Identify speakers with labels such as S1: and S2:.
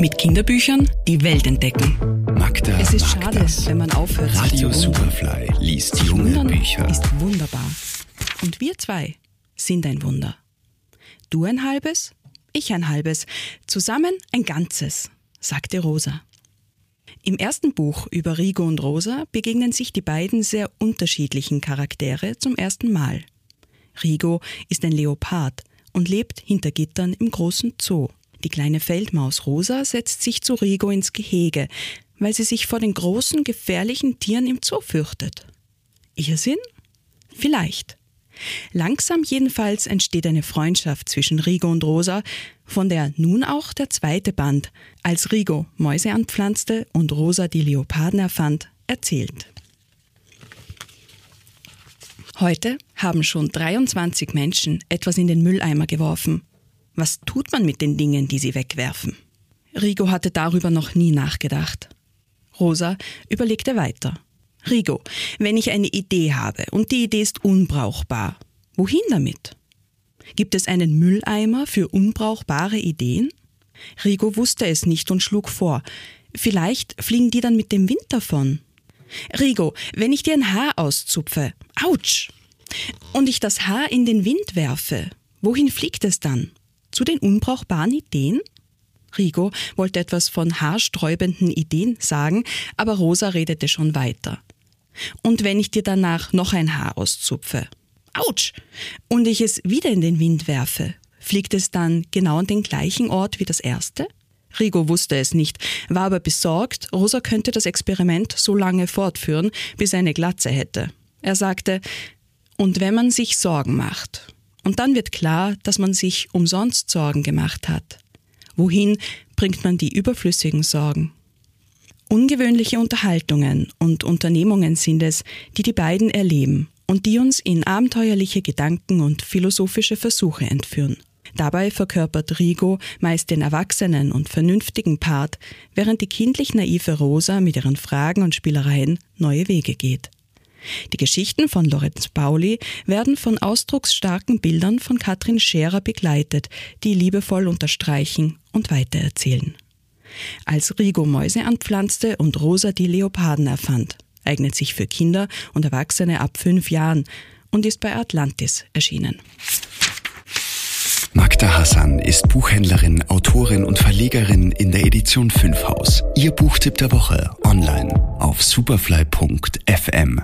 S1: Mit Kinderbüchern die Welt entdecken.
S2: Magda
S1: Es ist
S2: mag
S1: schade,
S2: das.
S1: wenn man aufhört, sich
S2: Radio. Superfly liest junge
S1: Wundern
S2: Bücher.
S1: ist wunderbar. Und wir zwei sind ein Wunder. Du ein halbes, ich ein halbes, zusammen ein Ganzes, sagte Rosa. Im ersten Buch über Rigo und Rosa begegnen sich die beiden sehr unterschiedlichen Charaktere zum ersten Mal. Rigo ist ein Leopard und lebt hinter Gittern im großen Zoo. Die kleine Feldmaus Rosa setzt sich zu Rigo ins Gehege, weil sie sich vor den großen, gefährlichen Tieren im Zoo fürchtet. Irrsinn? Vielleicht. Langsam jedenfalls entsteht eine Freundschaft zwischen Rigo und Rosa, von der nun auch der zweite Band, als Rigo Mäuse anpflanzte und Rosa die Leoparden erfand, erzählt. Heute haben schon 23 Menschen etwas in den Mülleimer geworfen. Was tut man mit den Dingen, die sie wegwerfen? Rigo hatte darüber noch nie nachgedacht. Rosa überlegte weiter. Rigo, wenn ich eine Idee habe und die Idee ist unbrauchbar, wohin damit? Gibt es einen Mülleimer für unbrauchbare Ideen? Rigo wusste es nicht und schlug vor. Vielleicht fliegen die dann mit dem Wind davon. Rigo, wenn ich dir ein Haar auszupfe, ouch! Und ich das Haar in den Wind werfe, wohin fliegt es dann? Zu den unbrauchbaren Ideen? Rigo wollte etwas von haarsträubenden Ideen sagen, aber Rosa redete schon weiter. Und wenn ich dir danach noch ein Haar auszupfe, ouch! Und ich es wieder in den Wind werfe, fliegt es dann genau an den gleichen Ort wie das erste? Rigo wusste es nicht, war aber besorgt, Rosa könnte das Experiment so lange fortführen, bis er eine Glatze hätte. Er sagte, und wenn man sich Sorgen macht, und dann wird klar, dass man sich umsonst Sorgen gemacht hat. Wohin bringt man die überflüssigen Sorgen? Ungewöhnliche Unterhaltungen und Unternehmungen sind es, die die beiden erleben und die uns in abenteuerliche Gedanken und philosophische Versuche entführen. Dabei verkörpert Rigo meist den erwachsenen und vernünftigen Part, während die kindlich naive Rosa mit ihren Fragen und Spielereien neue Wege geht. Die Geschichten von Lorenz Pauli werden von ausdrucksstarken Bildern von Katrin Scherer begleitet, die liebevoll unterstreichen und weitererzählen. Als Rigo Mäuse anpflanzte und Rosa die Leoparden erfand, eignet sich für Kinder und Erwachsene ab fünf Jahren und ist bei Atlantis erschienen.
S2: Magda Hassan ist Buchhändlerin, Autorin und Verlegerin in der Edition 5 Haus. Ihr Buchtipp der Woche online auf superfly.fm.